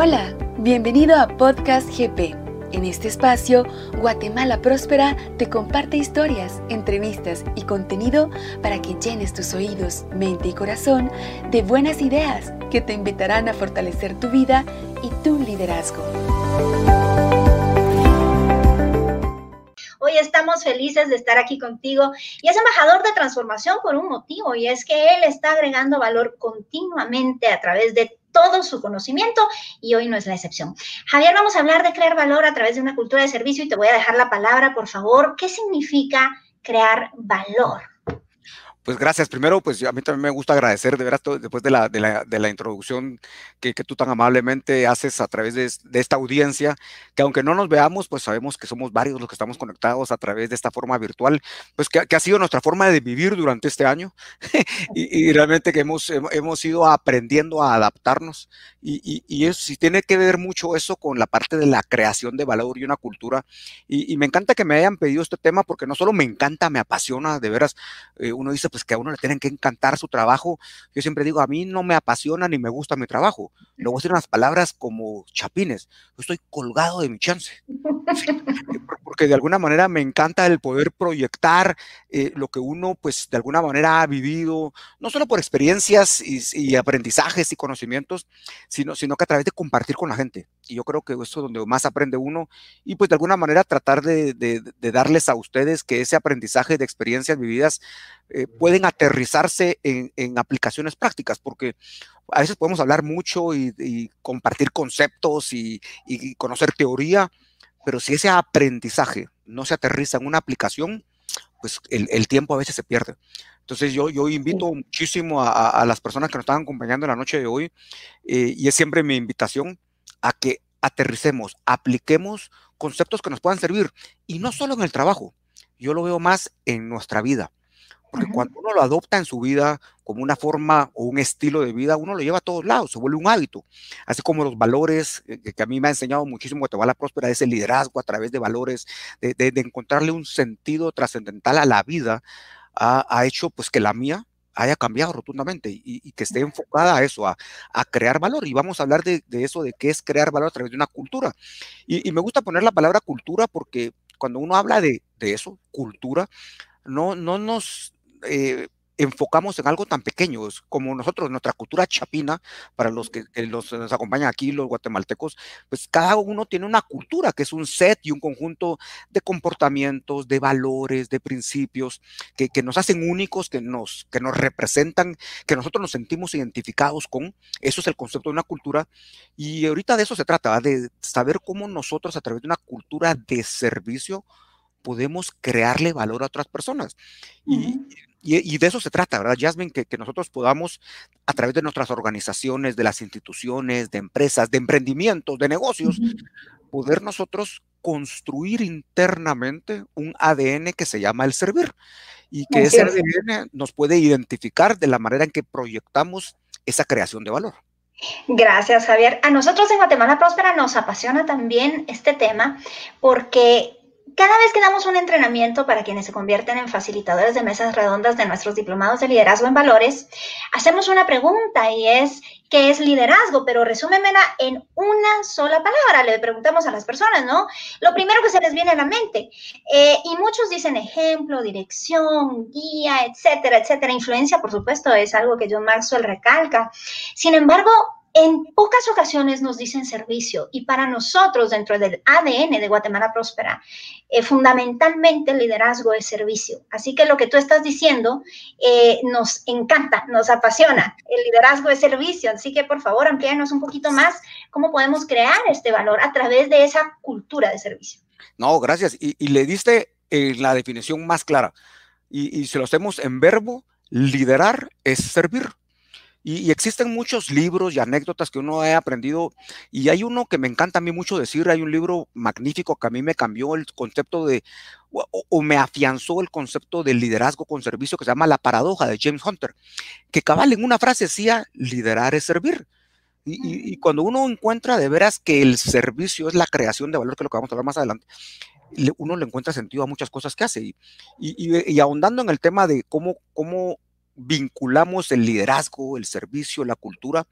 Hola, bienvenido a Podcast GP. En este espacio, Guatemala Próspera te comparte historias, entrevistas y contenido para que llenes tus oídos, mente y corazón de buenas ideas que te invitarán a fortalecer tu vida y tu liderazgo. Hoy estamos felices de estar aquí contigo y es embajador de transformación por un motivo y es que él está agregando valor continuamente a través de todo su conocimiento y hoy no es la excepción. Javier, vamos a hablar de crear valor a través de una cultura de servicio y te voy a dejar la palabra, por favor. ¿Qué significa crear valor? Pues gracias. Primero, pues a mí también me gusta agradecer, de veras, después de la, de la, de la introducción que, que, tú tan amablemente haces a través de, de, esta audiencia, que aunque no nos veamos, pues sabemos que somos varios los que estamos conectados a través de esta forma virtual, pues que, que ha sido nuestra forma de vivir durante este año y, y, realmente que hemos, hemos ido aprendiendo a adaptarnos y, y, y eso sí tiene que ver mucho eso con la parte de la creación de valor y una cultura. Y, me encanta que me hayan pedido este tema porque no solo me encanta, me apasiona, de veras, eh, uno dice, pues pues, que a uno le tienen que encantar su trabajo. Yo siempre digo, a mí no me apasiona ni me gusta mi trabajo. Luego decir unas palabras como chapines. Yo estoy colgado de mi chance. Porque de alguna manera me encanta el poder proyectar eh, lo que uno, pues, de alguna manera ha vivido, no solo por experiencias y, y aprendizajes y conocimientos, sino, sino que a través de compartir con la gente. Y yo creo que eso es donde más aprende uno. Y pues de alguna manera tratar de, de, de darles a ustedes que ese aprendizaje de experiencias vividas eh, pueden aterrizarse en, en, aplicaciones prácticas, porque a veces podemos hablar mucho y, y compartir conceptos y, y, conocer teoría, pero si ese aprendizaje no se aterriza en una aplicación, pues el, el tiempo a veces se pierde. Entonces yo, yo invito muchísimo a, a, las personas que nos están acompañando en la noche de hoy, eh, y es siempre mi invitación a que aterricemos, apliquemos conceptos que nos puedan servir, y no solo en el trabajo, yo lo veo más en nuestra vida porque -huh. cuando uno lo adopta en su vida como una forma o un estilo de vida, uno lo lleva a todos lados, se vuelve un hábito. Así como los valores, eh, que a mí me ha enseñado muchísimo Guatemala Próspera, ese liderazgo a través de valores, de, de, de encontrarle un sentido trascendental a la vida, ha, ha, hecho pues que la mía haya cambiado rotundamente y, y que esté enfocada a eso, a, a, crear valor. Y vamos a hablar de, de, eso, de qué es crear valor a través de una cultura. Y, y me gusta poner la palabra cultura porque cuando uno habla de, de eso, cultura, no, no nos eh, enfocamos en algo tan pequeño como nosotros, nuestra cultura chapina, para los que, que los, nos acompañan aquí, los guatemaltecos, pues cada uno tiene una cultura que es un set y un conjunto de comportamientos, de valores, de principios que, que nos hacen únicos, que nos, que nos representan, que nosotros nos sentimos identificados con. Eso es el concepto de una cultura. Y ahorita de eso se trata, de saber cómo nosotros a través de una cultura de servicio podemos crearle valor a otras personas. Uh -huh. y, y, y, de eso se trata, ¿verdad, Jasmine? Que, que, nosotros podamos, a través de nuestras organizaciones, de las instituciones, de empresas, de emprendimientos, de negocios, poder nosotros construir internamente un ADN que se llama el servir. Y que ese ADN nos puede identificar de la manera en que proyectamos esa creación de valor. Gracias, Javier. A nosotros en Guatemala Próspera nos apasiona también este tema porque cada vez que damos un entrenamiento para quienes se convierten en facilitadores de mesas redondas de nuestros diplomados de liderazgo en valores, hacemos una pregunta y es, ¿qué es liderazgo? Pero resúmemela en una sola palabra. Le preguntamos a las personas, ¿no? Lo primero que se les viene a la mente. Eh, y muchos dicen ejemplo, dirección, guía, etcétera, etcétera. Influencia, por supuesto, es algo que John Maxwell recalca. Sin embargo, en pocas ocasiones nos dicen servicio y para nosotros dentro del ADN de Guatemala Próspera, eh, fundamentalmente el liderazgo es servicio. Así que lo que tú estás diciendo eh, nos encanta, nos apasiona. El liderazgo es servicio. Así que por favor amplíanos un poquito más cómo podemos crear este valor a través de esa cultura de servicio. No, gracias. Y, y le diste eh, la definición más clara. Y, y si lo hacemos en verbo, liderar es servir. Y, y, existen muchos libros y anécdotas que uno ha aprendido, y hay uno que me encanta a mí mucho decir, hay un libro magnífico que a mí me cambió el concepto de, o, o me afianzó el concepto del liderazgo con servicio que se llama La paradoja de James Hunter, que cabal en una frase decía, liderar es servir. Y, y, y, cuando uno encuentra de veras que el servicio es la creación de valor, que es lo que vamos a hablar más adelante, uno le encuentra sentido a muchas cosas que hace. Y, y ahondando en el tema de cómo, cómo vinculamos el liderazgo, el servicio, la cultura,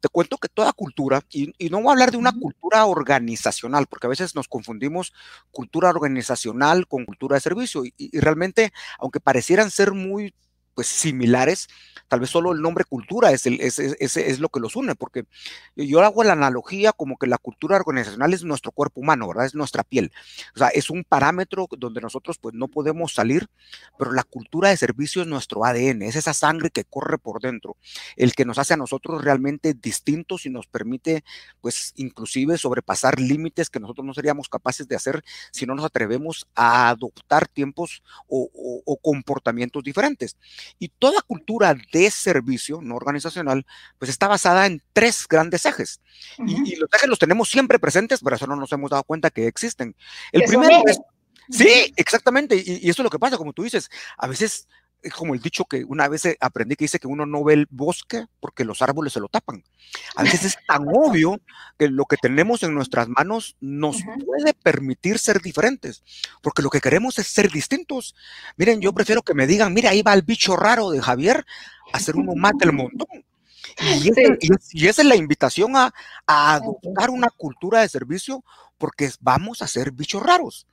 te cuento que toda cultura, y, no voy a hablar de una cultura organizacional, porque a veces nos confundimos cultura organizacional con cultura de servicio, y realmente, aunque parecieran ser muy pues similares, tal vez solo el nombre cultura es, el, es, es, es, lo que los une, porque yo hago la analogía como que la cultura organizacional es nuestro cuerpo humano, ¿verdad? Es nuestra piel. O sea, es un parámetro donde nosotros pues no podemos salir, pero la cultura de servicio es nuestro ADN, es esa sangre que corre por dentro, el que nos hace a nosotros realmente distintos y nos permite pues inclusive sobrepasar límites que nosotros no seríamos capaces de hacer si no nos atrevemos a adoptar tiempos o, o comportamientos diferentes. Y toda cultura de servicio no organizacional, pues está basada en tres grandes ejes. y, los ejes los tenemos siempre presentes, pero eso no nos hemos dado cuenta que existen. El primero es... Sí, exactamente. Y, y, eso es lo que pasa, como tú dices, a veces es como el dicho que una vez aprendí que dice que uno no ve el bosque porque los árboles se lo tapan. A veces es tan obvio que lo que tenemos en nuestras manos nos puede permitir ser diferentes, porque lo que queremos es ser distintos. Miren, yo prefiero que me digan, mira, ahí va el bicho raro de Javier, a ser uno más del montón. Y, esa es la invitación a, a adoptar una cultura de servicio porque vamos a ser bichos raros.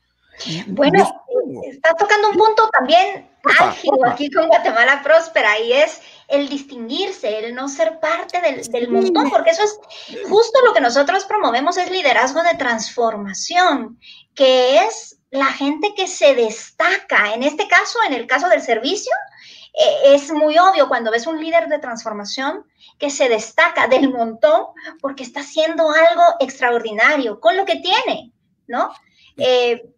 Bueno, está tocando un punto también álgido aquí con Guatemala Próspera y es el distinguirse, el no ser parte del, montón, porque eso es justo lo que nosotros promovemos, es liderazgo de transformación, que es la gente que se destaca. En este caso, en el caso del servicio, e, es muy obvio cuando ves un líder de transformación que se destaca del montón porque está haciendo algo extraordinario con lo que tiene, ¿no? Eh,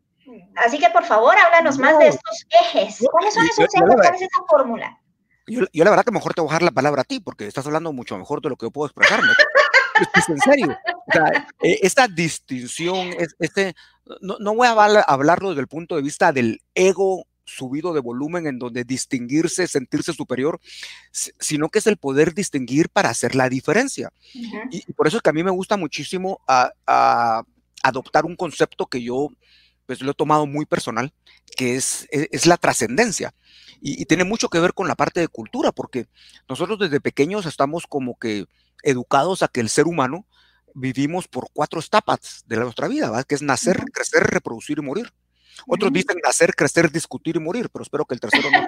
Así que por favor, háblanos más de estos ejes. ¿Cuáles son esos ejes? ¿Cuál es esa fórmula? Yo, la verdad que mejor te voy a dejar la palabra a ti, porque estás hablando mucho mejor de lo que yo puedo expresarme. es, en serio. O sea, e, esta distinción, este, no, no voy a hablarlo desde el punto de vista del ego subido de volumen en donde distinguirse, sentirse superior, sino que es el poder distinguir para hacer la diferencia. y, por eso es que a mí me gusta muchísimo a adoptar un concepto que yo pues lo he tomado muy personal, que es, e, es, la trascendencia. Y, tiene mucho que ver con la parte de cultura, porque nosotros desde pequeños estamos como que educados a que el ser humano vivimos por cuatro etapas de nuestra vida, que es nacer, crecer, reproducir y morir. Otros dicen nacer, crecer, discutir y morir, pero espero que el tercero no.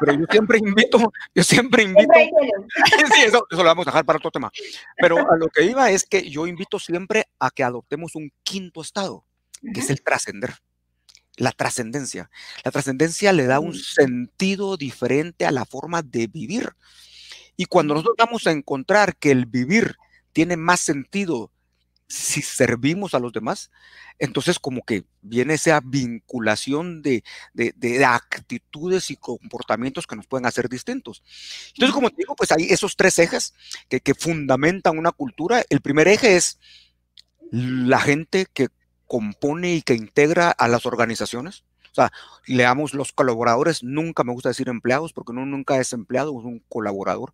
pero yo siempre invito, yo siempre invito. sí, eso, eso lo vamos a dejar para otro tema. Pero a lo que iba es que yo invito siempre a que adoptemos un quinto estado que es el trascender, la trascendencia. La trascendencia le da un sentido diferente a la forma de vivir. Y cuando nosotros vamos a encontrar que el vivir tiene más sentido si servimos a los demás, entonces como que viene esa vinculación de, actitudes y comportamientos que nos pueden hacer distintos. Entonces, como te digo, pues hay esos tres ejes que, que fundamentan una cultura. El primer eje es la gente que compone y que integra a las organizaciones. O sea, leamos los colaboradores, nunca me gusta decir empleados porque uno nunca es empleado, es un colaborador.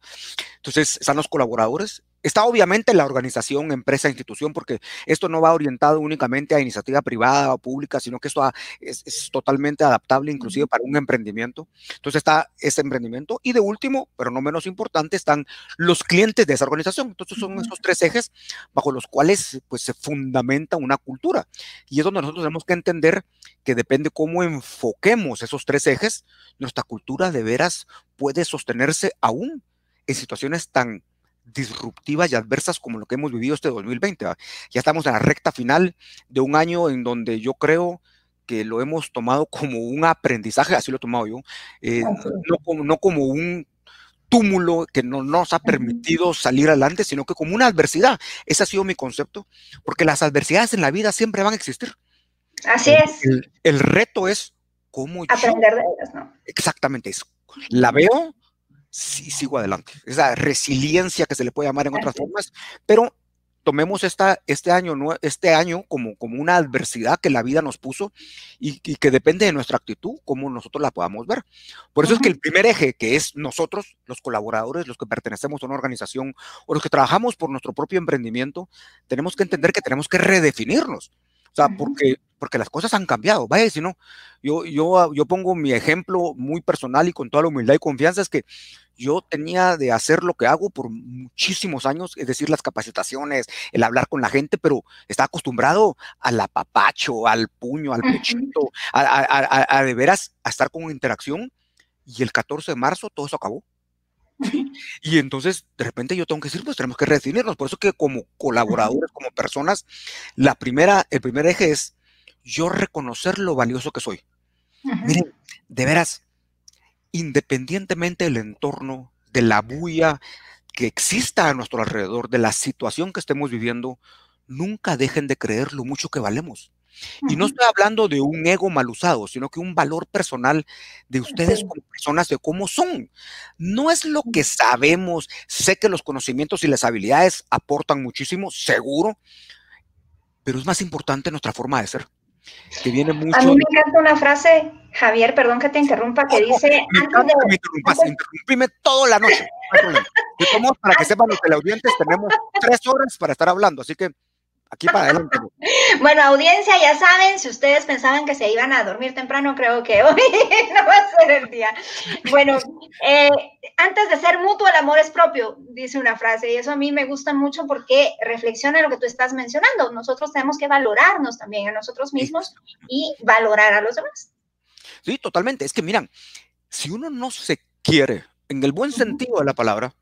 Entonces, están los colaboradores Está obviamente la organización, empresa, institución, porque esto no va orientado únicamente a iniciativa privada o pública, sino que esto es, totalmente adaptable inclusive para un emprendimiento. Entonces está ese emprendimiento. Y de último, pero no menos importante, están los clientes de esa organización. Entonces son esos tres ejes bajo los cuales pues, se fundamenta una cultura. Y es donde nosotros tenemos que entender que depende cómo enfoquemos esos tres ejes, nuestra cultura de veras puede sostenerse aún en situaciones tan disruptivas y adversas como lo que hemos vivido este 2020. Ya estamos en la recta final de un año en donde yo creo que lo hemos tomado como un aprendizaje, así lo he tomado yo, eh, no, como, no como un túmulo que no nos ha permitido salir adelante, sino que como una adversidad. Ese ha sido mi concepto, porque las adversidades en la vida siempre van a existir. Así es. El, reto es cómo aprender de ellas, ¿no? Exactamente eso. La veo, sí sigo adelante. Esa resiliencia que se le puede llamar en otras formas, pero tomemos esta, este año, este año como, como una adversidad que la vida nos puso y, que depende de nuestra actitud, cómo nosotros la podamos ver. Por eso es que el primer eje, que es nosotros, los colaboradores, los que pertenecemos a una organización o los que trabajamos por nuestro propio emprendimiento, tenemos que entender que tenemos que redefinirnos. O sea, porque porque las cosas han cambiado. Vaya, si no, yo, yo, yo pongo mi ejemplo muy personal y con toda la humildad y confianza, es que yo tenía de hacer lo que hago por muchísimos años, es decir, las capacitaciones, el hablar con la gente, pero estaba acostumbrado al apapacho, al puño, al pechito, a, de veras a estar con interacción. Y el 14 de marzo todo eso acabó. Y entonces, de repente yo tengo que decir, pues tenemos que redefinirnos. Por eso que como colaboradores, como personas, la primera, el primer eje es yo reconocer lo valioso que soy. Miren, de veras, independientemente del entorno, de la bulla que exista a nuestro alrededor, de la situación que estemos viviendo, nunca dejen de creer lo mucho que valemos. Y no estoy hablando de un ego mal usado, sino que un valor personal de ustedes como personas, de cómo son. No es lo que sabemos, sé que los conocimientos y las habilidades aportan muchísimo, seguro, pero es más importante nuestra forma de ser que viene mucho. A mí me encanta una frase, Javier, perdón que te interrumpa, que dice. antes de, me interrumpas, interrumpime toda la noche. para que sepan los teleaudientes, tenemos tres horas para estar hablando, así que aquí para adelante. Bueno, audiencia, ya saben, si ustedes pensaban que se iban a dormir temprano, creo que hoy no va a ser el día. Bueno, eh, antes de ser mutuo, el amor es propio, dice una frase, y eso a mí me gusta mucho porque reflexiona lo que tú estás mencionando. Nosotros tenemos que valorarnos también a nosotros mismos y valorar a los demás. Sí, totalmente. Es que miran, si uno no se quiere, en el buen sentido de la palabra,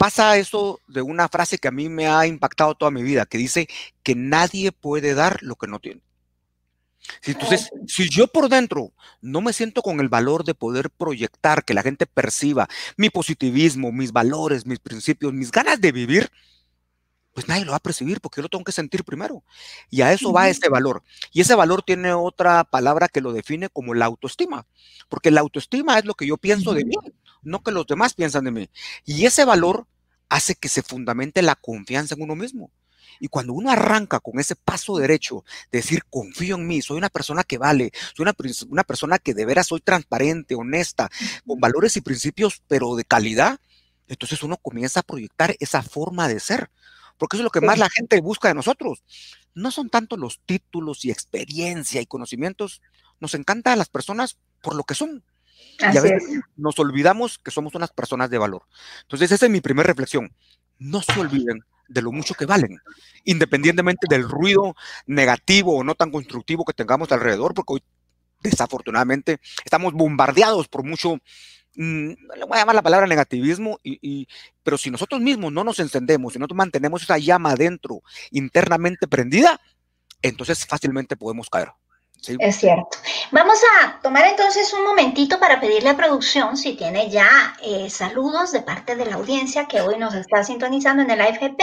pasa eso de una frase que a mí me ha impactado toda mi vida, que dice que nadie puede dar lo que no tiene. Entonces, si yo por dentro no me siento con el valor de poder proyectar, que la gente perciba mi positivismo, mis valores, mis principios, mis ganas de vivir, pues nadie lo va a percibir porque yo lo tengo que sentir primero. Y a eso va ese valor. Y ese valor tiene otra palabra que lo define como la autoestima, porque la autoestima es lo que yo pienso de mí, no que los demás piensan de mí. Y ese valor hace que se fundamente la confianza en uno mismo. Y cuando uno arranca con ese paso derecho, de decir, confío en mí, soy una persona que vale, soy una, una persona que de veras soy transparente, honesta, con valores y principios, pero de calidad, entonces uno comienza a proyectar esa forma de ser. Porque eso es lo que más la gente busca de nosotros. No son tanto los títulos y experiencia y conocimientos. Nos encantan las personas por lo que son y a veces nos olvidamos que somos unas personas de valor. Entonces, esa es mi primera reflexión. No se olviden de lo mucho que valen, independientemente del ruido negativo o no tan constructivo que tengamos alrededor, porque hoy desafortunadamente estamos bombardeados por mucho, mm, le voy a llamar la palabra negativismo, y, pero si nosotros mismos no nos encendemos, si no mantenemos esa llama adentro internamente prendida, entonces fácilmente podemos caer. Es cierto. Vamos a tomar entonces un momentito para pedirle a producción si tiene ya eh, saludos de parte de la audiencia que hoy nos está sintonizando en el IFGP.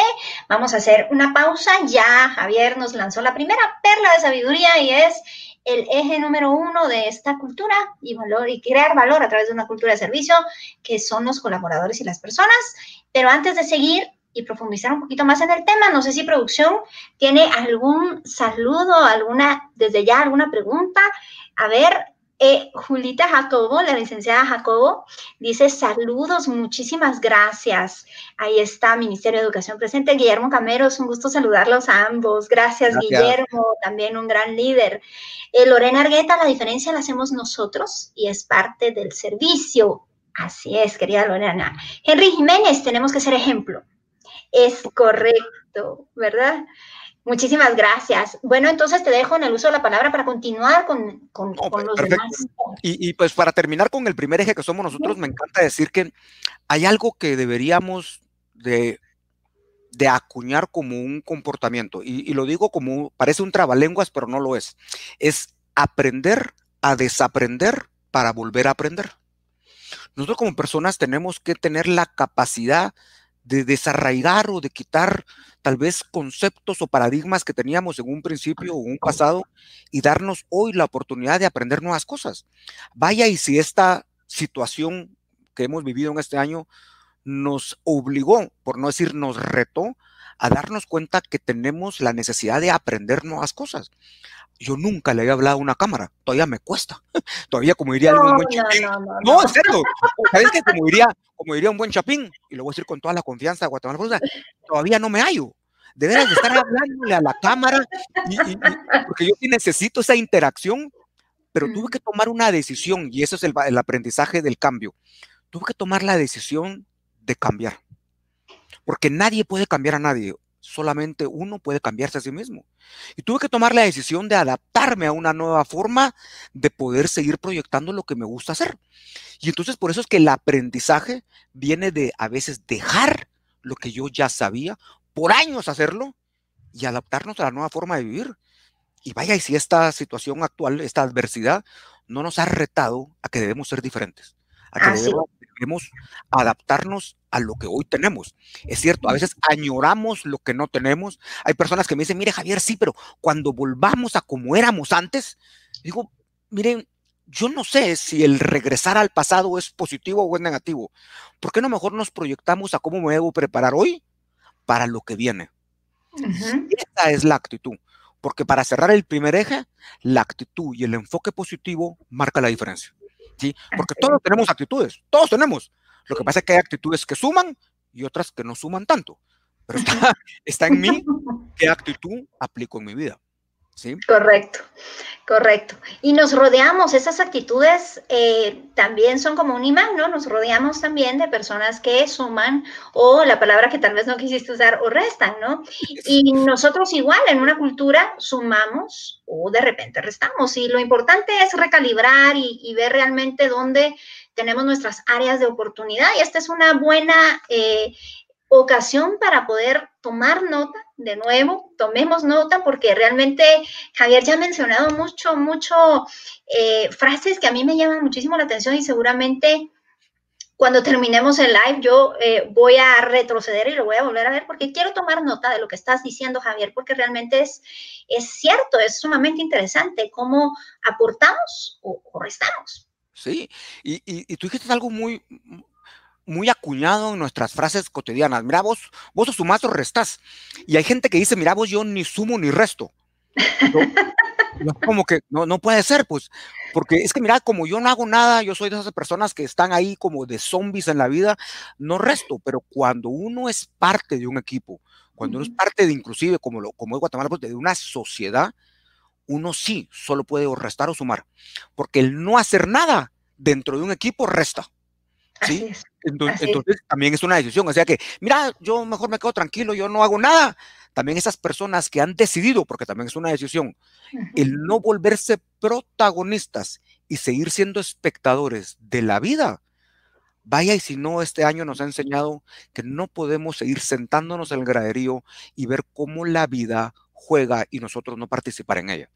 Vamos a hacer una pausa. Ya Javier nos lanzó la primera perla de sabiduría y es el eje número uno de esta cultura y valor y crear valor a través de una cultura de servicio que son los colaboradores y las personas. Pero antes de seguir, y profundizar un poquito más en el tema. No sé si producción tiene algún saludo, alguna, desde ya alguna pregunta. A ver, eh, Julita Jacobo, la licenciada Jacobo, dice saludos, muchísimas gracias. Ahí está, Ministerio de Educación presente. Guillermo Camero, es un gusto saludarlos a ambos. Gracias, Guillermo, también un gran líder. Eh, Lorena Argueta, la diferencia la hacemos nosotros y es parte del servicio. Así es, querida Lorena. Henry Jiménez, tenemos que ser ejemplo. Es correcto, ¿verdad? Muchísimas gracias. Bueno, entonces te dejo en el uso de la palabra para continuar con, con, pues, los demás. Y, pues para terminar con el primer eje que somos nosotros, me encanta decir que hay algo que deberíamos de, de acuñar como un comportamiento. Y, y, lo digo como, parece un trabalenguas, pero no lo es. Es aprender a desaprender para volver a aprender. Nosotros como personas tenemos que tener la capacidad de desarraigar o de quitar tal vez conceptos o paradigmas que teníamos en un principio o un pasado y darnos hoy la oportunidad de aprender nuevas cosas. Vaya y si esta situación que hemos vivido en este año nos obligó, por no decir nos retó, a darnos cuenta que tenemos la necesidad de aprender nuevas cosas. Yo nunca le había hablado a una cámara, todavía me cuesta. todavía como diría algún buen chapín. No, no, no. ¿Sabes que como diría, como diría un buen chapín, y lo voy a decir con toda la confianza de Guatemala, todavía no me hallo. de veras de estar hablándole a la cámara, porque yo sí necesito esa interacción, pero tuve que tomar una decisión y eso es el, el aprendizaje del cambio. Tuve que tomar la decisión de cambiar, porque nadie puede cambiar a nadie solamente uno puede cambiarse a sí mismo. Y tuve que tomar la decisión de adaptarme a una nueva forma de poder seguir proyectando lo que me gusta hacer. Y entonces por eso es que el aprendizaje viene de a veces dejar lo que yo ya sabía, por años hacerlo, y adaptarnos a la nueva forma de vivir. Y vaya, y si esta situación actual, esta adversidad, no nos ha retado a que debemos ser diferentes, a que debemos adaptarnos a lo que hoy tenemos. Es cierto, a veces añoramos lo que no tenemos. Hay personas que me dicen, mire Javier, sí, pero cuando volvamos a como éramos antes, digo, miren, yo no sé si el regresar al pasado es positivo o es negativo. ¿Por qué no mejor nos proyectamos a cómo me debo preparar hoy para lo que viene? Esa es la actitud. Porque para cerrar el primer eje, la actitud y el enfoque positivo marca la diferencia. ¿Sí? Porque todos tenemos actitudes, todos tenemos. Lo que pasa es que hay actitudes que suman y otras que no suman tanto. Pero está, está en mí qué actitud aplico en mi vida. ¿Sí? Correcto, correcto. Y nos rodeamos, esas actitudes eh, también son como un imán, ¿no? Nos rodeamos también de personas que suman o la palabra que tal vez no quisiste usar o restan, ¿no? Y nosotros igual en una cultura sumamos o de repente restamos. Y lo importante es recalibrar y, ver realmente dónde tenemos nuestras áreas de oportunidad. Y esta es una buena eh, ocasión para poder tomar nota de nuevo, tomemos nota porque realmente Javier ya ha mencionado mucho, mucho eh, frases que a mí me llaman muchísimo la atención y seguramente cuando terminemos el live yo eh, voy a retroceder y lo voy a volver a ver porque quiero tomar nota de lo que estás diciendo Javier porque realmente es, es cierto, es sumamente interesante cómo aportamos o, restamos. Sí, y, y, y tú dijiste algo muy, muy acuñado en nuestras frases cotidianas. Mira, vos, vos sumás o restás. Y hay gente que dice, mira, vos yo ni sumo ni resto. No, como que no, no puede ser, pues, porque es que mira, como yo no hago nada, yo soy de esas personas que están ahí como de zombies en la vida, no resto, pero cuando uno es parte de un equipo, cuando uno es parte de inclusive, como, lo, como es Guatemala, pues, de una sociedad, uno sí solo puede restar o sumar, porque el no hacer nada dentro de un equipo resta. ¿sí? Entonces, también es una decisión. O sea que, mira, yo mejor me quedo tranquilo, yo no hago nada. También esas personas que han decidido, porque también es una decisión, el no volverse protagonistas y seguir siendo espectadores de la vida. Vaya, y si no, este año nos ha enseñado que no podemos seguir sentándonos en el graderío y ver cómo la vida juega y nosotros no participar en ella.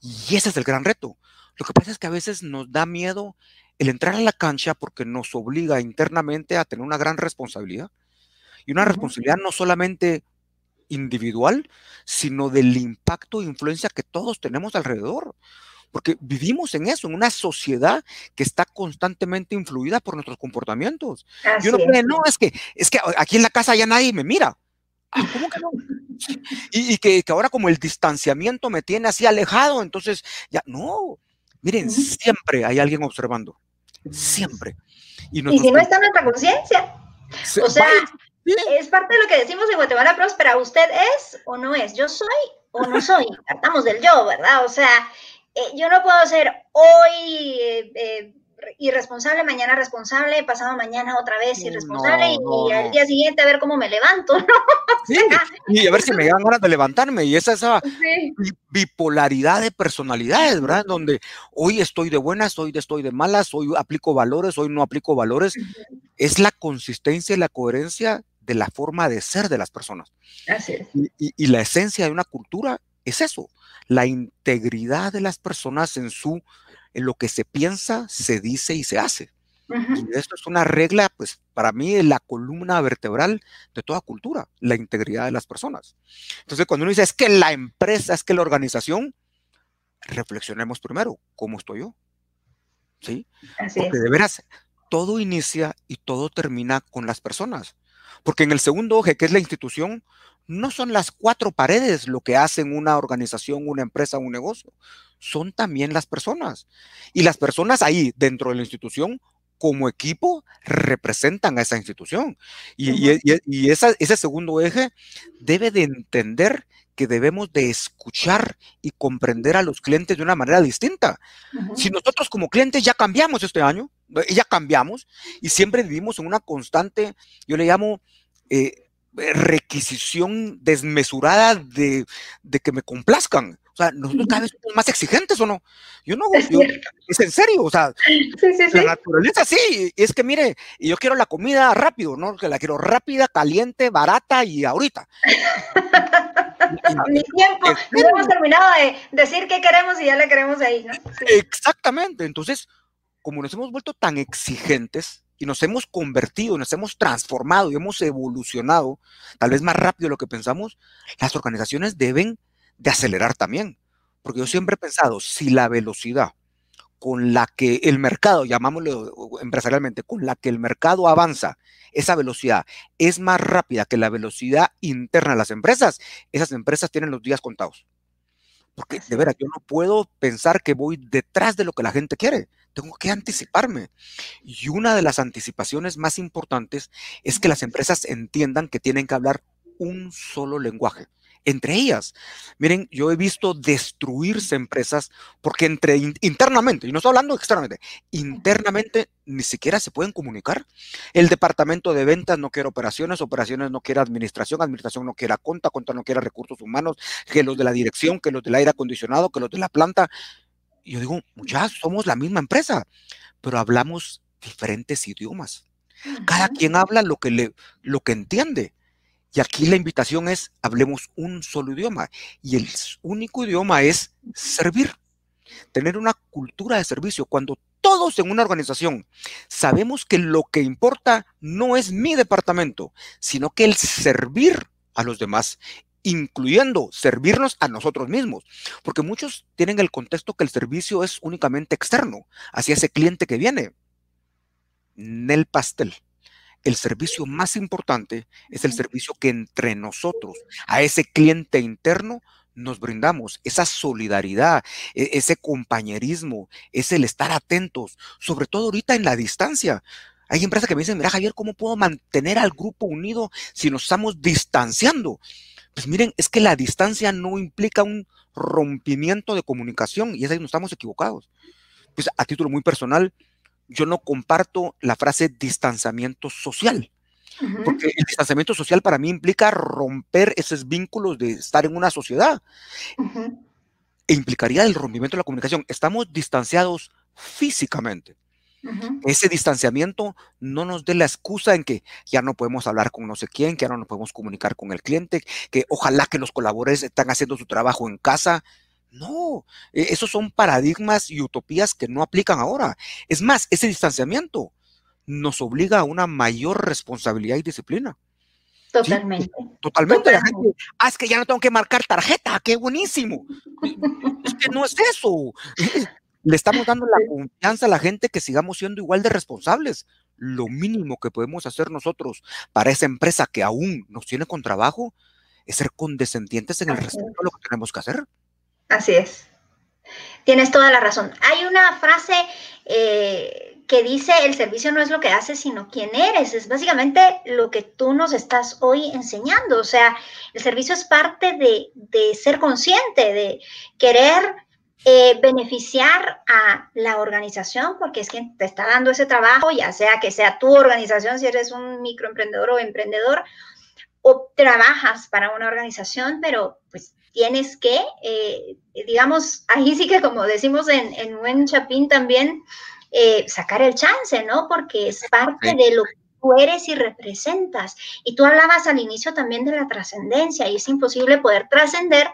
Y ese es el gran reto. Lo que pasa es que a veces nos da miedo el entrar a la cancha porque nos obliga internamente a tener una gran responsabilidad. Y una responsabilidad no solamente individual, sino del impacto e influencia que todos tenemos alrededor. Porque vivimos en eso, en una sociedad que está constantemente influida por nuestros comportamientos. y uno cree, no, es que, es que aquí en la casa ya nadie me mira. Ah, ¿Cómo que no? Y, que, que, ahora como el distanciamiento me tiene así alejado, entonces ya, no. Miren, siempre hay alguien observando siempre. Y, si no está en nuestra conciencia. O sea, es parte de lo que decimos en Guatemala Próspera, usted es o no es, yo soy o no soy, tratamos del yo, ¿verdad? O sea, eh, yo no puedo ser hoy eh, eh, irresponsable, mañana responsable, pasado mañana otra vez irresponsable y, al día siguiente a ver cómo me levanto, ¿no? Sí, y a ver si me dan ganas de levantarme y esa esa bipolaridad de personalidades, ¿verdad? Donde hoy estoy de buenas, hoy estoy de malas, hoy aplico valores, hoy no aplico valores. Es la consistencia y la coherencia de la forma de ser de las personas. Así es. y la esencia de una cultura es eso, la integridad de las personas en su en lo que se piensa, se dice y se hace. Y esto es una regla, pues para mí es la columna vertebral de toda cultura, la integridad de las personas. Entonces, cuando uno dice, es que la empresa, es que la organización, reflexionemos primero, ¿cómo estoy yo? ¿Sí? Porque de veras, todo inicia y todo termina con las personas. Porque en el segundo eje, que es la institución, no son las cuatro paredes lo que hacen una organización, una empresa, un negocio son también las personas. Y las personas ahí, dentro de la institución, como equipo representan a esa institución. Y, y, ese segundo eje debe de entender que debemos de escuchar y comprender a los clientes de una manera distinta. Si nosotros como clientes ya cambiamos este año, ya cambiamos y siempre vivimos en una constante, yo le llamo eh, requisición desmesurada de, de, que me complazcan. O sea, nosotros cada vez somos más exigentes o no. Yo no, es, es en serio, o sea, la naturaleza sí, es que mire, yo quiero la comida rápido, ¿no? Que la quiero rápida, caliente, barata y ahorita. Ni tiempo, no hemos terminado de decir qué queremos y ya le queremos ahí, ¿no? Exactamente, entonces, como nos hemos vuelto tan exigentes y nos hemos convertido, nos hemos transformado y hemos evolucionado, tal vez más rápido de lo que pensamos, las organizaciones deben de acelerar también. Porque yo siempre he pensado, si la velocidad con la que el mercado, llamámoslo empresarialmente, con la que el mercado avanza, esa velocidad es más rápida que la velocidad interna de las empresas, esas empresas tienen los días contados. Porque de veras, yo no puedo pensar que voy detrás de lo que la gente quiere. Tengo que anticiparme. Y una de las anticipaciones más importantes es que las empresas entiendan que tienen que hablar un solo lenguaje entre ellas. Miren, yo he visto destruirse empresas porque entre internamente, y no estoy hablando externamente, internamente ni siquiera se pueden comunicar. El departamento de ventas no quiere operaciones, operaciones no quiere administración, administración no quiere conta, conta no quiere recursos humanos, que los de la dirección, que los del aire acondicionado, que los de la planta. Y yo digo, ya somos la misma empresa, pero hablamos diferentes idiomas. Cada quien habla lo que, le, lo que entiende. Y aquí la invitación es, hablemos un solo idioma. Y el único idioma es servir. Tener una cultura de servicio. Cuando todos en una organización sabemos que lo que importa no es mi departamento, sino que el servir a los demás, incluyendo servirnos a nosotros mismos. Porque muchos tienen el contexto que el servicio es únicamente externo, hacia ese cliente que viene. el pastel el servicio más importante es el servicio que entre nosotros, a ese cliente interno, nos brindamos, esa solidaridad, e-, ese compañerismo, es el estar atentos, sobre todo ahorita en la distancia. Hay empresas que me dicen, mira Javier, ¿cómo puedo mantener al grupo unido si nos estamos distanciando? Pues miren, es que la distancia no implica un rompimiento de comunicación y es ahí nos estamos equivocados. Pues a título muy personal, yo no comparto la frase distanciamiento social. Porque el distanciamiento social para mí implica romper esos vínculos de estar en una sociedad. E implicaría el rompimiento de la comunicación. Estamos distanciados físicamente. Ese distanciamiento no nos dé la excusa en que ya no podemos hablar con no sé quién, que ya no podemos comunicar con el cliente, que ojalá que los colaboradores están haciendo su trabajo en casa. No, e, esos son paradigmas y utopías que no aplican ahora. Es más, ese distanciamiento nos obliga a una mayor responsabilidad y disciplina. Totalmente. totalmente. ah, es que ya no tengo que marcar tarjeta, qué buenísimo. es que no es eso. Le estamos dando la confianza a la gente que sigamos siendo igual de responsables. Lo mínimo que podemos hacer nosotros para esa empresa que aún nos tiene con trabajo es ser condescendientes en el respeto a lo que tenemos que hacer. Así es. Tienes toda la razón. Hay una frase eh, que dice, el servicio no es lo que haces, sino quién eres. Es básicamente lo que tú nos estás hoy enseñando. O sea, el servicio es parte de, ser consciente, de querer eh, beneficiar a la organización, porque es quien te está dando ese trabajo, ya sea que sea tu organización, si eres un microemprendedor o emprendedor, o trabajas para una organización, pero pues tienes que, eh, digamos, ahí sí que como decimos en, en Buen Chapín también, eh, sacar el chance, ¿no? Porque es parte de lo que tú eres y representas. Y tú hablabas al inicio también de la trascendencia y es imposible poder trascender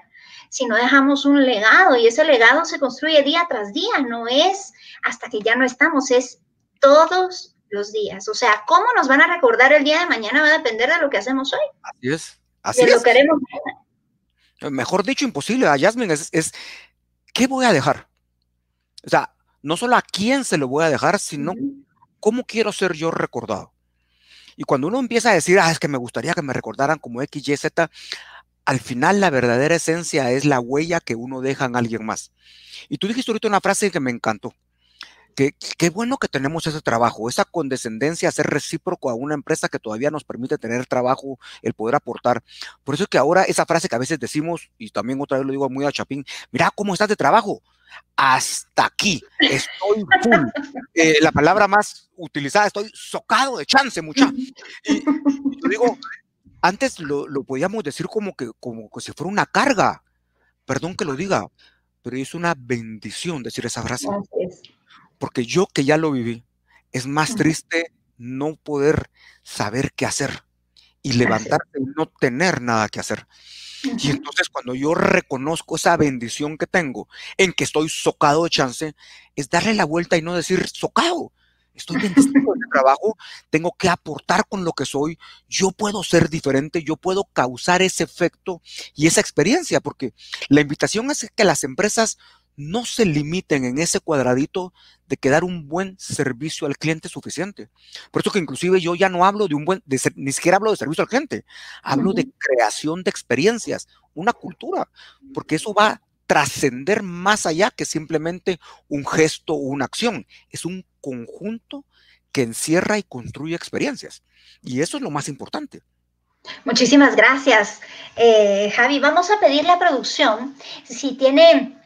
si no dejamos un legado y ese legado se construye día tras día, no es hasta que ya no estamos, es todos los días. O sea, cómo nos van a recordar el día de mañana va a depender de lo que hacemos hoy. Así es. Así de es. lo que haremos mejor dicho, imposible a Jasmine es, ¿qué voy a dejar? O sea, no solo a quién se lo voy a dejar, sino cómo quiero ser yo recordado. Y cuando uno empieza a decir, ah, es que me gustaría que me recordaran como X, Y, Z, al final la verdadera esencia es la huella que uno deja en alguien más. Y tú dijiste ahorita una frase que me encantó, qué bueno que tenemos ese trabajo, esa condescendencia a ser recíproco a una empresa que todavía nos permite tener trabajo, el poder aportar. Por eso es que ahora esa frase que a veces decimos, y también otra vez lo digo muy a Chapín, mira cómo estás de trabajo. Hasta aquí, estoy full. Eh, la palabra más utilizada, estoy socado de chance, mucha. Y, yo digo, antes lo, lo, podíamos decir como que, como que si fuera una carga. Perdón que lo diga, pero es una bendición decir esa frase. Porque yo que ya lo viví, es más triste no poder saber qué hacer y levantarte y no tener nada que hacer. Y entonces cuando yo reconozco esa bendición que tengo en que estoy socado de chance, es darle la vuelta y no decir socado. Estoy en el trabajo, tengo que aportar con lo que soy, yo puedo ser diferente, yo puedo causar ese efecto y esa experiencia, porque la invitación es que las empresas no se limiten en ese cuadradito de que dar un buen servicio al cliente suficiente. Por eso que inclusive yo ya no hablo de un buen, ni siquiera hablo de servicio al cliente, hablo de creación de experiencias, una cultura, porque eso va trascender más allá que simplemente un gesto o una acción. Es un conjunto que encierra y construye experiencias. Y eso es lo más importante. Muchísimas gracias, eh, Javi. Vamos a pedirle a producción si tiene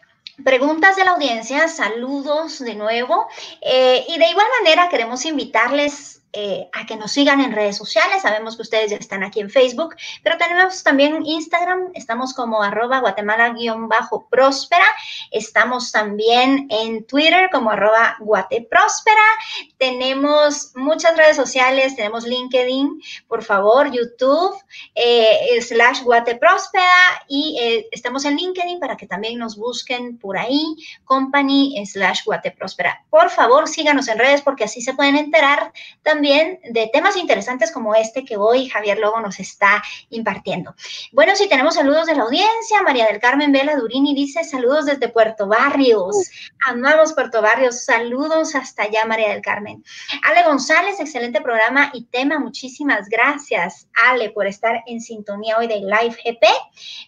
preguntas de la audiencia, saludos de nuevo. Eh, y de igual manera queremos invitarles eh, a que nos sigan en redes sociales. Sabemos que ustedes ya están aquí en Facebook, pero tenemos también Instagram. Estamos como arroba guatemala-próspera. Estamos también en Twitter como arroba guatepróspera. Tenemos muchas redes sociales. Tenemos LinkedIn, por favor, YouTube, eh, slash guatepróspera. Y eh, estamos en LinkedIn para que también nos busquen por ahí, company slash guatepróspera. Por favor, síganos en redes porque así se pueden enterar también de temas interesantes como este que hoy Javier Lobo nos está impartiendo. Bueno, si tenemos saludos de la audiencia, María del Carmen Vela Durini dice saludos desde Puerto Barrios. Amamos Puerto Barrios. Saludos hasta allá, María del Carmen. Ale González, excelente programa y tema. Muchísimas gracias, Ale, por estar en sintonía hoy de Live GP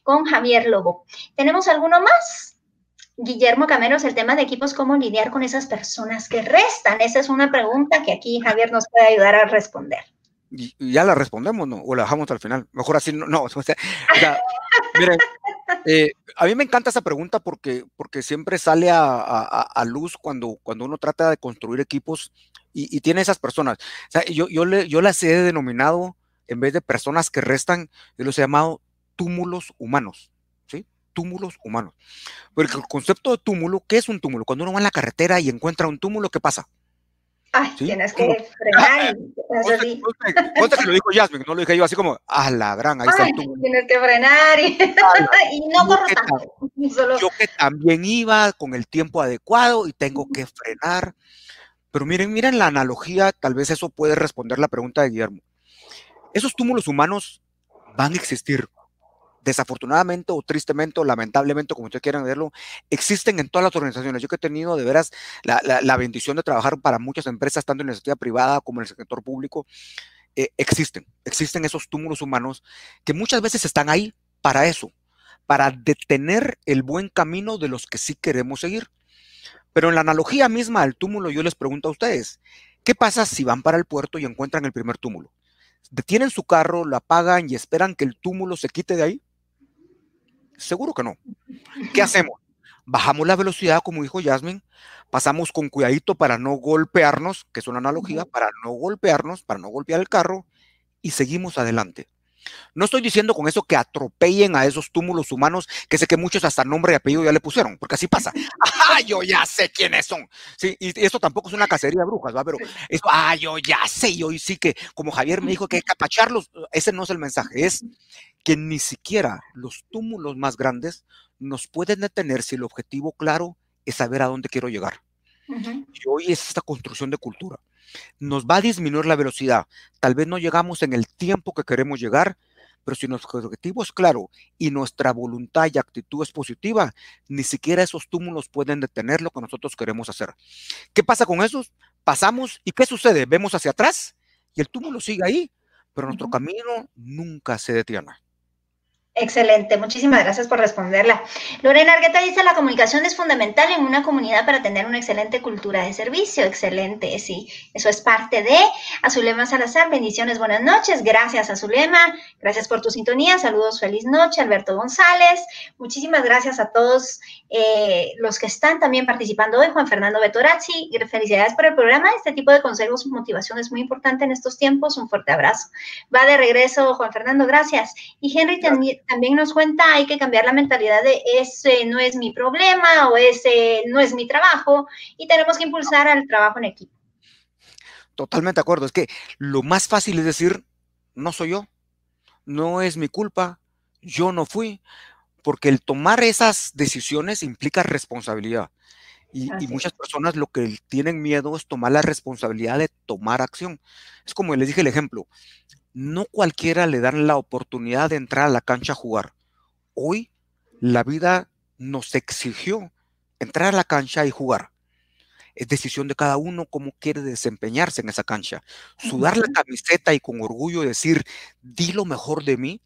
con Javier Lobo. ¿Tenemos alguno más? Guillermo Cameros, el tema de equipos, ¿cómo lidiar con esas personas que restan? Esa es una pregunta que aquí Javier nos puede ayudar a responder. Ya la respondemos, ¿no? O la dejamos al final. Mejor así, no. eh, a mí me encanta esa pregunta porque, porque siempre sale a, luz cuando, cuando uno trata de construir equipos y, tiene esas personas. Yo, yo, le, yo las he denominado, en vez de personas que restan, yo los he llamado túmulos humanos túmulos humanos. Porque el concepto de túmulo, ¿qué es un túmulo? Cuando uno va en la carretera y encuentra un túmulo, ¿qué pasa? Ay, tienes que frenar. Cuenta que lo dijo Jasmine, no lo dije yo así como, a la gran, ahí está el túmulo. Tienes que frenar y, no corro Solo... Yo que también iba con el tiempo adecuado y tengo que frenar. Pero miren, miren la analogía, tal vez eso puede responder la pregunta de Guillermo. Esos túmulos humanos van a existir desafortunadamente o tristemente o lamentablemente, como ustedes quieran verlo, existen en todas las organizaciones. Yo que he tenido de veras la, bendición de trabajar para muchas empresas, tanto en la iniciativa privada como en el sector público, eh, existen, existen esos túmulos humanos que muchas veces están ahí para eso, para detener el buen camino de los que sí queremos seguir. Pero en la analogía misma al túmulo, yo les pregunto a ustedes, ¿qué pasa si van para el puerto y encuentran el primer túmulo? ¿Detienen su carro, lo apagan y esperan que el túmulo se quite de ahí? Seguro que no. ¿Qué hacemos? Bajamos la velocidad, como dijo Jasmine, pasamos con cuidadito para no golpearnos, que es una analogía, para no golpearnos, para no golpear el carro, y seguimos adelante. No estoy diciendo con eso que atropellen a esos túmulos humanos, que sé que muchos hasta nombre y apellido ya le pusieron, porque así pasa. ¡Ah, yo ya sé quiénes son! Sí, y eso tampoco es una cacería de brujas, ¿va? Pero eso, ¡ah, yo ya sé! Y hoy sí que, como Javier me dijo que hay que capacharlos, ese no es el mensaje, es que ni siquiera los túmulos más grandes nos pueden detener si el objetivo claro es saber a dónde quiero llegar. Y hoy es esta construcción de cultura. Nos va a disminuir la velocidad. Tal vez no llegamos en el tiempo que queremos llegar, pero si nuestro objetivo es claro y nuestra voluntad y actitud es positiva, ni siquiera esos túmulos pueden detener lo que nosotros queremos hacer. ¿Qué pasa con esos? Pasamos y ¿qué sucede? Vemos hacia atrás y el túmulo sigue ahí, pero nuestro camino nunca se detiene. Excelente, muchísimas gracias por responderla. Lorena Argueta dice, la comunicación es fundamental en una comunidad para tener una excelente cultura de servicio. Excelente, sí, eso es parte de Azulema Salazar. Bendiciones, buenas noches. Gracias, Azulema. Gracias por tu sintonía. Saludos, feliz noche. Alberto González. Muchísimas gracias a todos eh, los que están también participando hoy. Juan Fernando Betorazzi, felicidades por el programa. Este tipo de consejos y motivación es muy importante en estos tiempos. Un fuerte abrazo. Va de regreso, Juan Fernando, gracias. Y Henry también también nos cuenta, hay que cambiar la mentalidad de ese no es mi problema o ese no es mi trabajo y tenemos que impulsar al trabajo en equipo. Totalmente de acuerdo. Es que lo más fácil es decir, no soy yo, no es mi culpa, yo no fui, porque el tomar esas decisiones implica responsabilidad. Y, y, muchas personas lo que tienen miedo es tomar la responsabilidad de tomar acción. Es como les dije el ejemplo, no cualquiera le dan la oportunidad de entrar a la cancha a jugar. Hoy la vida nos exigió entrar a la cancha y jugar. Es decisión de cada uno cómo quiere desempeñarse en esa cancha. Sudar la camiseta y con orgullo decir, di lo mejor de mí.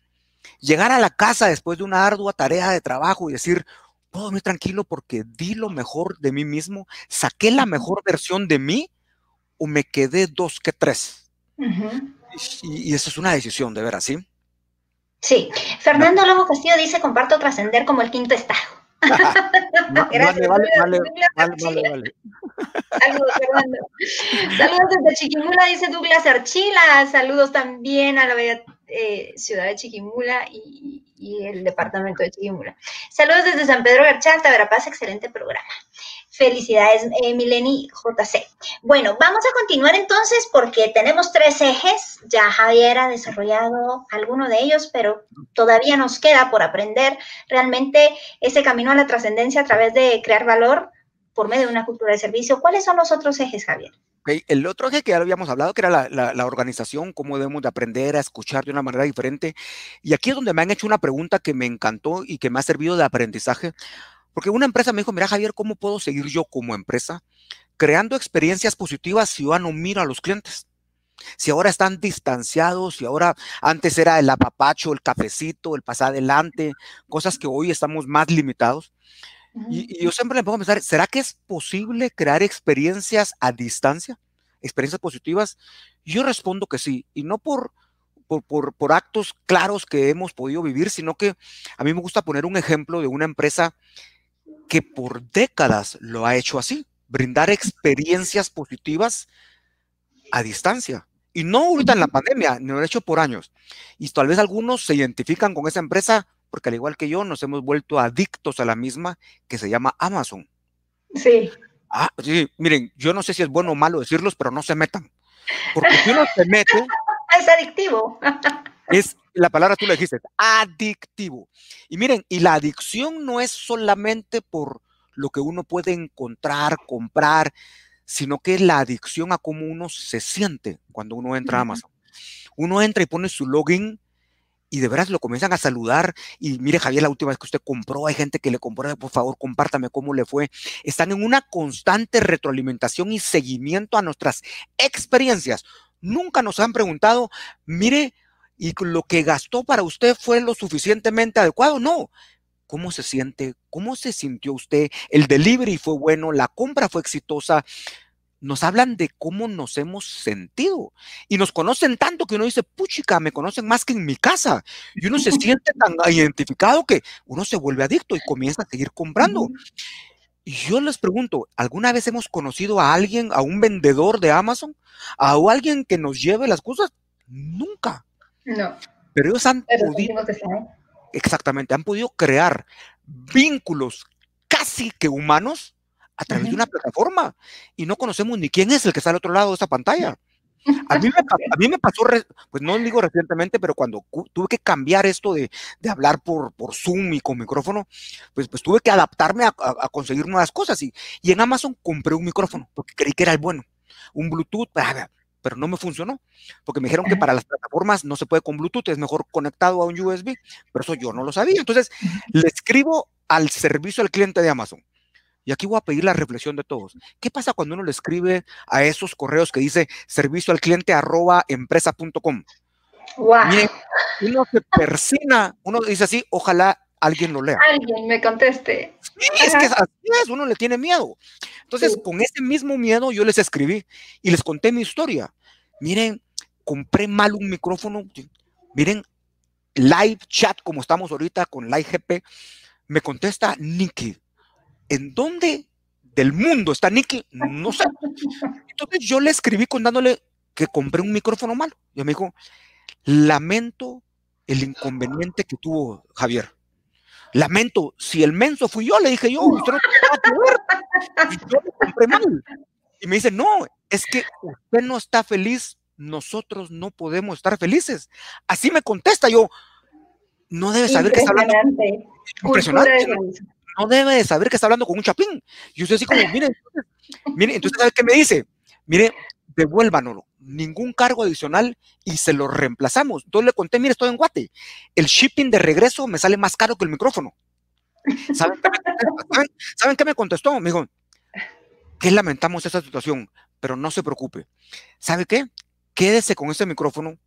Llegar a la casa después de una ardua tarea de trabajo y decir, puedo dormir tranquilo porque di lo mejor de mí mismo, saqué la mejor versión de mí o me quedé dos que tres. Y, eso es una decisión, de veras, ¿sí? Sí. Fernando Lobo Castillo dice, comparto trascender como el quinto estado. Gracias. Vale, vale, vale, vale, Saludos, Fernando. Saludos desde Chiquimula, dice Douglas Archila. Saludos también a la bella eh, ciudad de Chiquimula y, y, el departamento de Chiquimula. Saludos desde San Pedro Garchalta, Verapaz, excelente programa. Felicidades, eh, Mileni JC. Bueno, vamos a continuar entonces porque tenemos tres ejes. Ya Javier ha desarrollado alguno de ellos, pero todavía nos queda por aprender realmente ese camino a la trascendencia a través de crear valor por medio de una cultura de servicio. ¿Cuáles son los otros ejes, Javier? El otro eje que ya habíamos hablado, que era la, organización, cómo debemos de aprender a escuchar de una manera diferente. Y aquí es donde me han hecho una pregunta que me encantó y que me ha servido de aprendizaje porque una empresa me dijo, mira Javier, ¿cómo puedo seguir yo como empresa creando experiencias positivas si yo no miro a los clientes? Si ahora están distanciados, si ahora antes era el apapacho, el cafecito, el pasar adelante, cosas que hoy estamos más limitados. Y, yo siempre me pongo a pensar, ¿será que es posible crear experiencias a distancia? Experiencias positivas. Yo respondo que sí, y no por, por, por, por, actos claros que hemos podido vivir, sino que a mí me gusta poner un ejemplo de una empresa que por décadas lo ha hecho así, brindar experiencias positivas a distancia. Y no ahorita en la pandemia, lo ha hecho por años. Y tal vez algunos se identifican con esa empresa porque al igual que yo nos hemos vuelto adictos a la misma que se llama Amazon. Sí. Ah, sí, miren, yo no sé si es bueno o malo decirlos, pero no se metan. Porque si uno se mete... es adictivo. es la palabra tú le dijiste, adictivo. Y miren, y la adicción no es solamente por lo que uno puede encontrar, comprar, sino que es la adicción a cómo uno se siente cuando uno entra a Amazon. Uno entra y pone su login y de veras lo comienzan a saludar. Y mire, Javier, la última vez que usted compró, hay gente que le compró, por favor, compártame cómo le fue. Están en una constante retroalimentación y seguimiento a nuestras experiencias. Nunca nos han preguntado, mire, y lo que gastó para usted fue lo suficientemente adecuado. No. ¿Cómo se siente? ¿Cómo se sintió usted? El delivery fue bueno, la compra fue exitosa. Nos hablan de cómo nos hemos sentido y nos conocen tanto que uno dice, puchica, me conocen más que en mi casa. Y uno se siente tan identificado que uno se vuelve adicto y comienza a seguir comprando. Y yo les pregunto, ¿alguna vez hemos conocido a alguien, a un vendedor de Amazon, a alguien que nos lleve las cosas? Nunca. No. Pero ellos han podido, exactamente, han podido crear vínculos casi que humanos a través de una plataforma y no conocemos ni quién es el que está al otro lado de esa pantalla. A mí, me, pasó, pues no digo recientemente, pero cuando tuve que cambiar esto de, hablar por, por, Zoom y con micrófono, pues, pues tuve que adaptarme a, conseguir nuevas cosas. Y, y, en Amazon compré un micrófono porque creí que era el bueno. Un Bluetooth, pero no me funcionó, porque me dijeron que para las plataformas no se puede con Bluetooth, es mejor conectado a un USB, pero eso yo no lo sabía. Entonces, le escribo al servicio al cliente de Amazon. Y aquí voy a pedir la reflexión de todos. ¿Qué pasa cuando uno le escribe a esos correos que dice servicio al cliente arroba empresa.com? Wow. uno se persina, uno dice así, ojalá alguien lo lea. Alguien me conteste. es que así es, uno le tiene miedo. Entonces, con ese mismo miedo yo les escribí y les conté mi historia. Miren, compré mal un micrófono. Miren, live chat como estamos ahorita con Live GP, me contesta Nicky, ¿en dónde del mundo está Nicky? No sé. Entonces yo le escribí contándole que compré un micrófono malo. Y me dijo, lamento el inconveniente que tuvo Javier. Lamento, si el menso fui yo, le dije yo, usted no. Y yo lo compré mal. Y me dice, no, es que usted no está feliz, nosotros no podemos estar felices. Así me contesta yo, no debe saber que está hablando. Impresionante. No debe de saber que está hablando con un chapín. Y usted así como, mire, mire, entonces, ¿sabe qué me dice? Mire, devuélvanoslo, ningún cargo adicional y se lo reemplazamos. Entonces le conté, mire, estoy en Guate, el shipping de regreso me sale más caro que el micrófono. ¿Saben qué me contestó? Me dijo, que lamentamos esa situación, pero no se preocupe. ¿Sabe qué? Quédese con ese micrófono,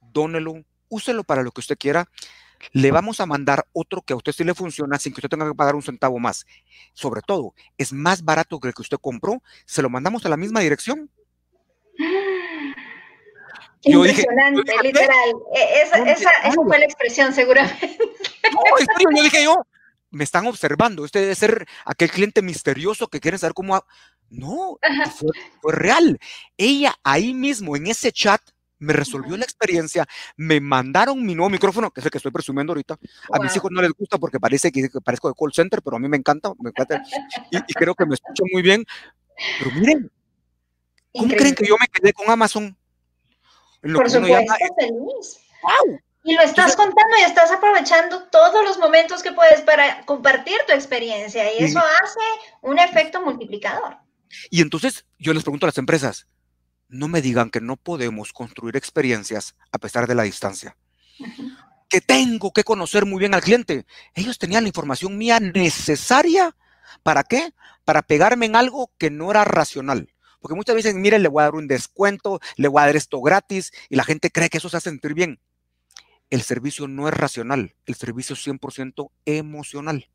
dónelo, úselo para lo que usted quiera. Le vamos a mandar otro que a usted sí le funciona sin que usted tenga que pagar un centavo más. Sobre todo, es más barato que el que usted compró. Se lo mandamos a la misma dirección Impresionante, literal. E, esa, esa, fue la expresión, seguramente. No, yo dije yo, me están observando. Este debe ser aquel cliente misterioso que quiere saber cómo. No, fue, real. Ella ahí mismo, en ese chat, me resolvió la experiencia, me mandaron mi nuevo micrófono, que es el que estoy presumiendo ahorita. A mis hijos no les gusta porque parece que, parezco de call center, pero a mí me encanta, me encanta y, y, creo que me escuchan muy bien. Pero miren, ¿Cómo creen que yo me quedé con Amazon? Por supuesto, feliz. Y lo estás contando y estás aprovechando todos los momentos que puedes para compartir tu experiencia y eso hace un efecto multiplicador. Y entonces yo les pregunto a las empresas, no me digan que no podemos construir experiencias a pesar de la distancia. Que tengo que conocer muy bien al cliente. Ellos tenían la información mía necesaria. ¿Para qué? Para pegarme en algo que no era racional. Porque muchas veces, miren, le voy a dar un descuento, le voy a dar esto gratis y la gente cree que eso se hace sentir bien. El servicio no es racional, el servicio es 100% emocional.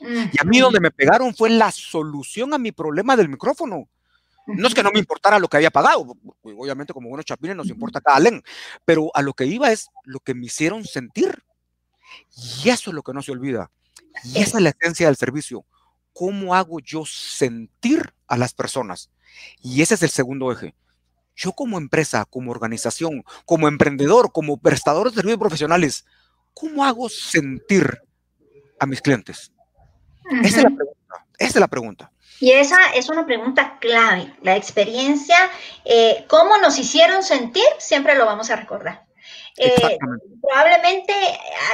Y a mí donde me pegaron fue la solución a mi problema del micrófono. No es que no me importara lo que había pagado, obviamente como buenos chapines nos importa cada len, pero a lo que iba es lo que me hicieron sentir. Y eso es lo que no se olvida. Y esa es la esencia del servicio. ¿Cómo hago yo sentir a las personas? Y ese es el segundo eje. Yo como empresa, como organización, como emprendedor, como prestador de servicios profesionales, ¿cómo hago sentir a mis clientes? Esa es la pregunta. Esa es la pregunta. Y esa es una pregunta clave. La experiencia, eh, cómo nos hicieron sentir, siempre lo vamos a recordar. Eh, probablemente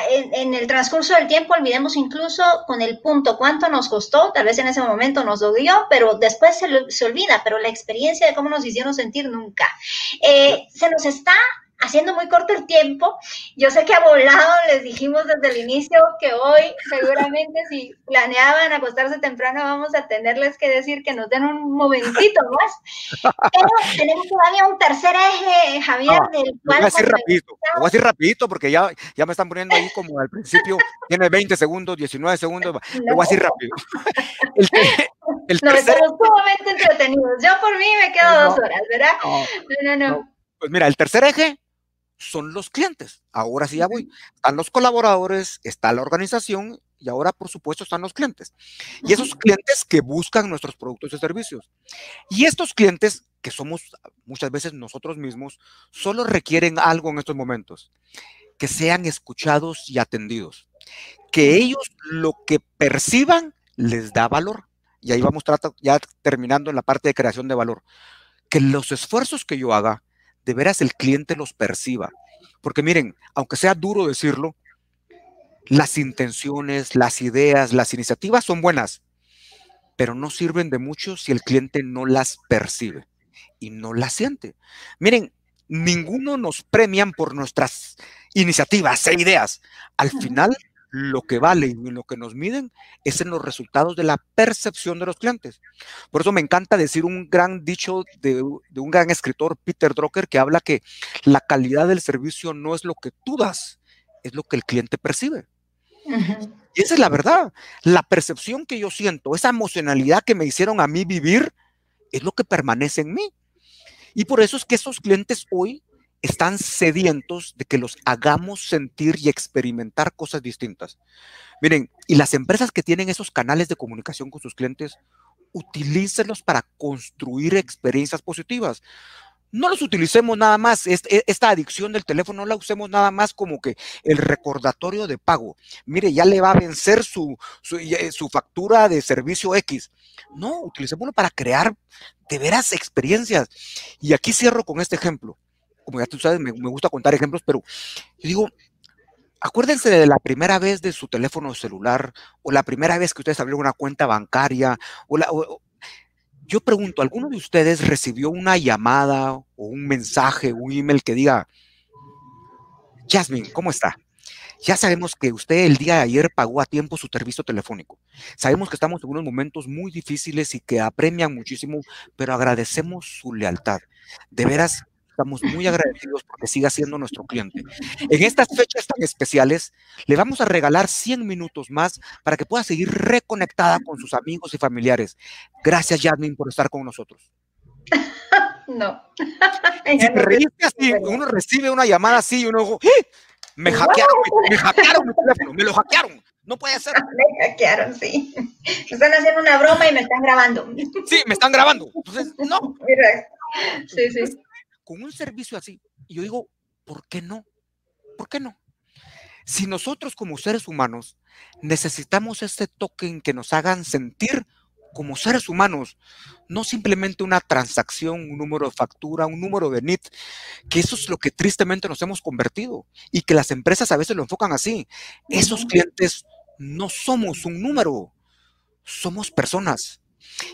en, el transcurso del tiempo olvidemos incluso con el punto cuánto nos costó, tal vez en ese momento nos dio, pero después se, olvida, pero la experiencia de cómo nos hicieron sentir nunca. Eh, se nos está haciendo muy corto el tiempo. Yo sé que a volado les dijimos desde el inicio que hoy seguramente si planeaban acostarse temprano vamos a tenerles que decir que nos den un momentito más. Pero tenemos todavía un tercer eje, Javier, del cual... Voy a decir rapidito, voy a decir rapidito porque ya, ya me están poniendo ahí como al principio, tiene 20 segundos, 19 segundos, lo voy a decir rápido. El, el no, estamos sumamente entretenidos. Yo por mí me quedo dos horas, ¿verdad? no, no. no. Pues mira, el tercer eje son los clientes. Ahora sí ya voy. Están los colaboradores, está la organización y ahora, por supuesto, están los clientes. Y esos clientes que buscan nuestros productos y servicios. Y estos clientes, que somos muchas veces nosotros mismos, solo requieren algo en estos momentos, que sean escuchados y atendidos. Que ellos lo que perciban les da valor. Y ahí vamos ya terminando en la parte de creación de valor. Que los esfuerzos que yo haga, de veras el cliente los perciba. Porque miren, aunque sea duro decirlo, las intenciones, las ideas, las iniciativas son buenas, pero no sirven de mucho si el cliente no las percibe y no las siente. Miren, ninguno nos premian por nuestras iniciativas e ideas. Al final, lo que vale y lo que nos miden es en los resultados de la percepción de los clientes. Por eso me encanta decir un gran dicho de, un gran escritor, Peter Drucker, que habla que la calidad del servicio no es lo que tú das, es lo que el cliente percibe. Y esa es la verdad. La percepción que yo siento, esa emocionalidad que me hicieron a mí vivir, es lo que permanece en mí. Y por eso es que esos clientes hoy están sedientos de que los hagamos sentir y experimentar cosas distintas. Miren, y las empresas que tienen esos canales de comunicación con sus clientes, utilícenlos para construir experiencias positivas no los utilicemos nada más, e, esta adicción del teléfono no la usemos nada más como que el recordatorio de pago. Mire, ya le va a vencer su, su, eh, factura de servicio X. No, utilicémoslo para crear de veras experiencias. Y aquí cierro con este ejemplo. Como ya tú sabes, me, gusta contar ejemplos, pero digo, acuérdense de la primera vez de su teléfono celular o la primera vez que ustedes abrieron una cuenta bancaria o, la, yo pregunto, ¿alguno de ustedes recibió una llamada o un mensaje, un email que diga, Jasmine, ¿cómo está? Ya sabemos que usted el día de ayer pagó a tiempo su servicio telefónico. Sabemos que estamos en unos momentos muy difíciles y que apremian muchísimo, pero agradecemos su lealtad. De veras, Estamos muy agradecidos porque siga siendo nuestro cliente. En estas fechas tan especiales, le vamos a regalar 100 minutos más para que pueda seguir reconectada con sus amigos y familiares. Gracias, Jasmine, por estar con nosotros. No. Si así, uno recibe una llamada así y uno ¡Eh! me hackearon, me, hackearon mi teléfono, me lo hackearon. No puede ser. Me hackearon, sí. Me están haciendo una broma y me están grabando. Sí, me están grabando. Entonces, no. Sí, sí con un servicio así. Y yo digo, ¿por qué no? ¿Por qué no? Si nosotros como seres humanos necesitamos este toque en que nos hagan sentir como seres humanos, no simplemente una transacción, un número de factura, un número de NIT, que eso es lo que tristemente nos hemos convertido y que las empresas a veces lo enfocan así. Esos clientes no somos un número, somos personas.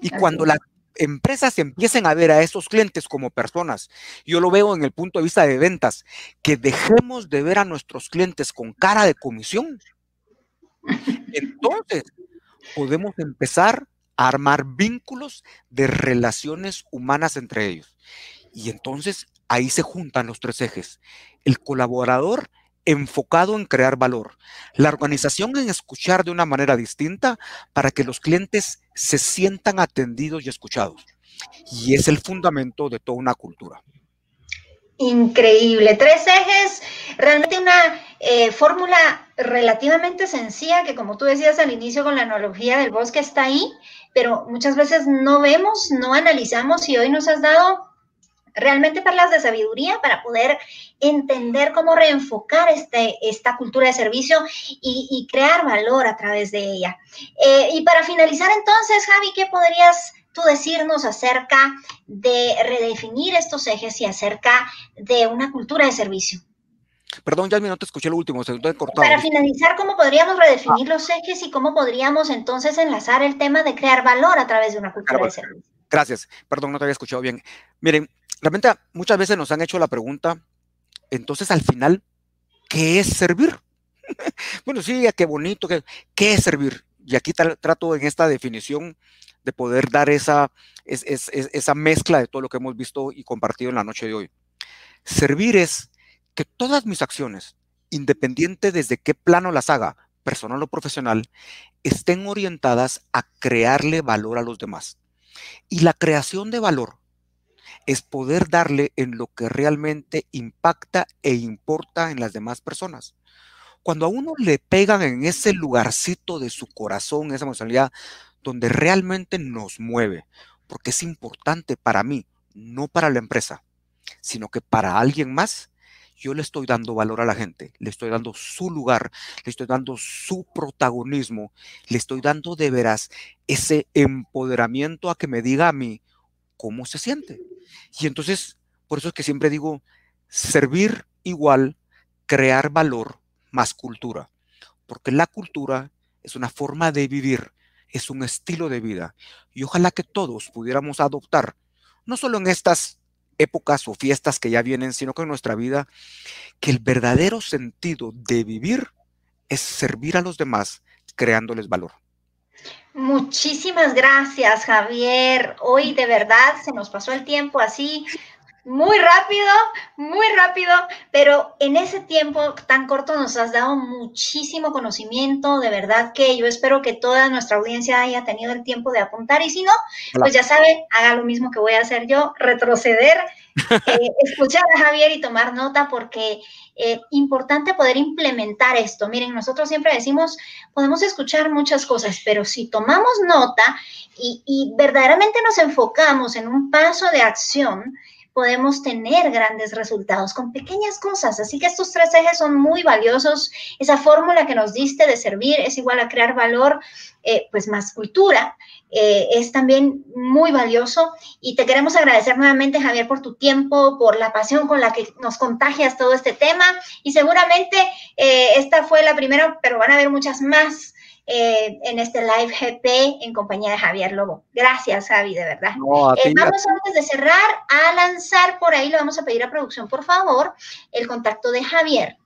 Y cuando la empresas empiecen a ver a esos clientes como personas, yo lo veo en el punto de vista de ventas, que dejemos de ver a nuestros clientes con cara de comisión, entonces podemos empezar a armar vínculos de relaciones humanas entre ellos. Y entonces ahí se juntan los tres ejes. El colaborador enfocado en crear valor, la organización en escuchar de una manera distinta para que los clientes se sientan atendidos y escuchados. Y es el fundamento de toda una cultura. Increíble. Tres ejes, realmente una eh, fórmula relativamente sencilla que como tú decías al inicio con la analogía del bosque está ahí, pero muchas veces no vemos, no analizamos y hoy nos has dado realmente perlas de sabiduría para poder entender cómo reenfocar este, esta cultura de servicio y, crear valor a través de ella. Eh, y para finalizar entonces, Javi, ¿qué podrías tú decirnos acerca de redefinir estos ejes y acerca de una cultura de servicio? Perdón, Yasmin, no te escuché lo último, se te cortado. Para finalizar, ¿cómo podríamos redefinir los ejes y cómo podríamos entonces enlazar el tema de crear valor a través de una cultura de servicio? Gracias, perdón, no te había escuchado bien. Miren, realmente muchas veces nos han hecho la pregunta, entonces al final, ¿qué es servir? bueno, sí, qué bonito, ¿qué, es servir? Y aquí trato en esta definición de poder dar esa, esa mezcla de todo lo que hemos visto y compartido en la noche de hoy. Servir es que todas mis acciones, independiente desde qué plano las haga, personal o profesional, estén orientadas a crearle valor a los demás. Y la creación de valor es poder darle en lo que realmente impacta e importa en las demás personas. Cuando a uno le pegan en ese lugarcito de su corazón, esa emocionalidad, donde realmente nos mueve, porque es importante para mí, no para la empresa, sino que para alguien más, yo le estoy dando valor a la gente, le estoy dando su lugar, le estoy dando su protagonismo, le estoy dando de veras ese empoderamiento a que me diga a mí cómo se siente. Y entonces, por eso es que siempre digo, servir igual, crear valor más cultura, porque la cultura es una forma de vivir, es un estilo de vida, y ojalá que todos pudiéramos adoptar, no solo en estas épocas o fiestas que ya vienen, sino que en nuestra vida, que el verdadero sentido de vivir es servir a los demás creándoles valor. Muchísimas gracias, Javier. Hoy de verdad se nos pasó el tiempo así muy rápido, muy rápido, pero en ese tiempo tan corto nos has dado muchísimo conocimiento, de verdad que yo espero que toda nuestra audiencia haya tenido el tiempo de apuntar y si no, pues ya sabe, haga lo mismo que voy a hacer yo, retroceder, eh, escuchar a Javier y tomar nota porque es eh, importante poder implementar esto. Miren, nosotros siempre decimos, podemos escuchar muchas cosas, pero si tomamos nota y, y verdaderamente nos enfocamos en un paso de acción, podemos tener grandes resultados con pequeñas cosas. Así que estos tres ejes son muy valiosos. Esa fórmula que nos diste de servir es igual a crear valor, eh, pues más cultura. Eh, es también muy valioso y te queremos agradecer nuevamente, Javier, por tu tiempo, por la pasión con la que nos contagias todo este tema y seguramente eh, esta fue la primera, pero van a haber muchas más eh, en este live GP en compañía de Javier Lobo. Gracias, Javi, de verdad. Eh, vamos antes de cerrar a lanzar por ahí, le vamos a pedir a producción, por favor, el contacto de Javier.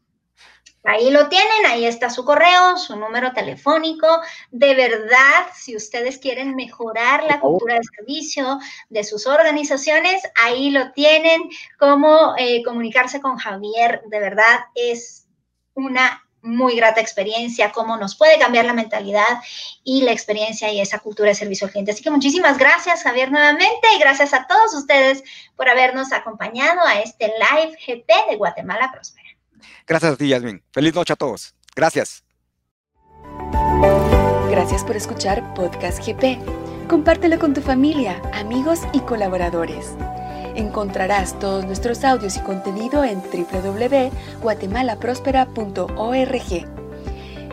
Ahí lo tienen, ahí está su correo, su número telefónico. De verdad, si ustedes quieren mejorar la cultura de servicio de sus organizaciones, ahí lo tienen. Cómo eh, comunicarse con Javier, de verdad es una muy grata experiencia, cómo nos puede cambiar la mentalidad y la experiencia y esa cultura de servicio al cliente. Así que muchísimas gracias, Javier, nuevamente, y gracias a todos ustedes por habernos acompañado a este live GP de Guatemala Próspera. Gracias a ti, Yasmin. Feliz noche a todos. Gracias. Gracias por escuchar Podcast GP. Compártelo con tu familia, amigos y colaboradores. Encontrarás todos nuestros audios y contenido en www.guatemalaprospera.org.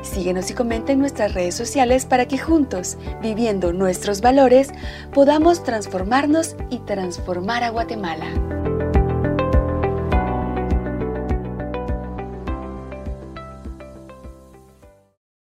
Síguenos y comenta en nuestras redes sociales para que juntos, viviendo nuestros valores, podamos transformarnos y transformar a Guatemala.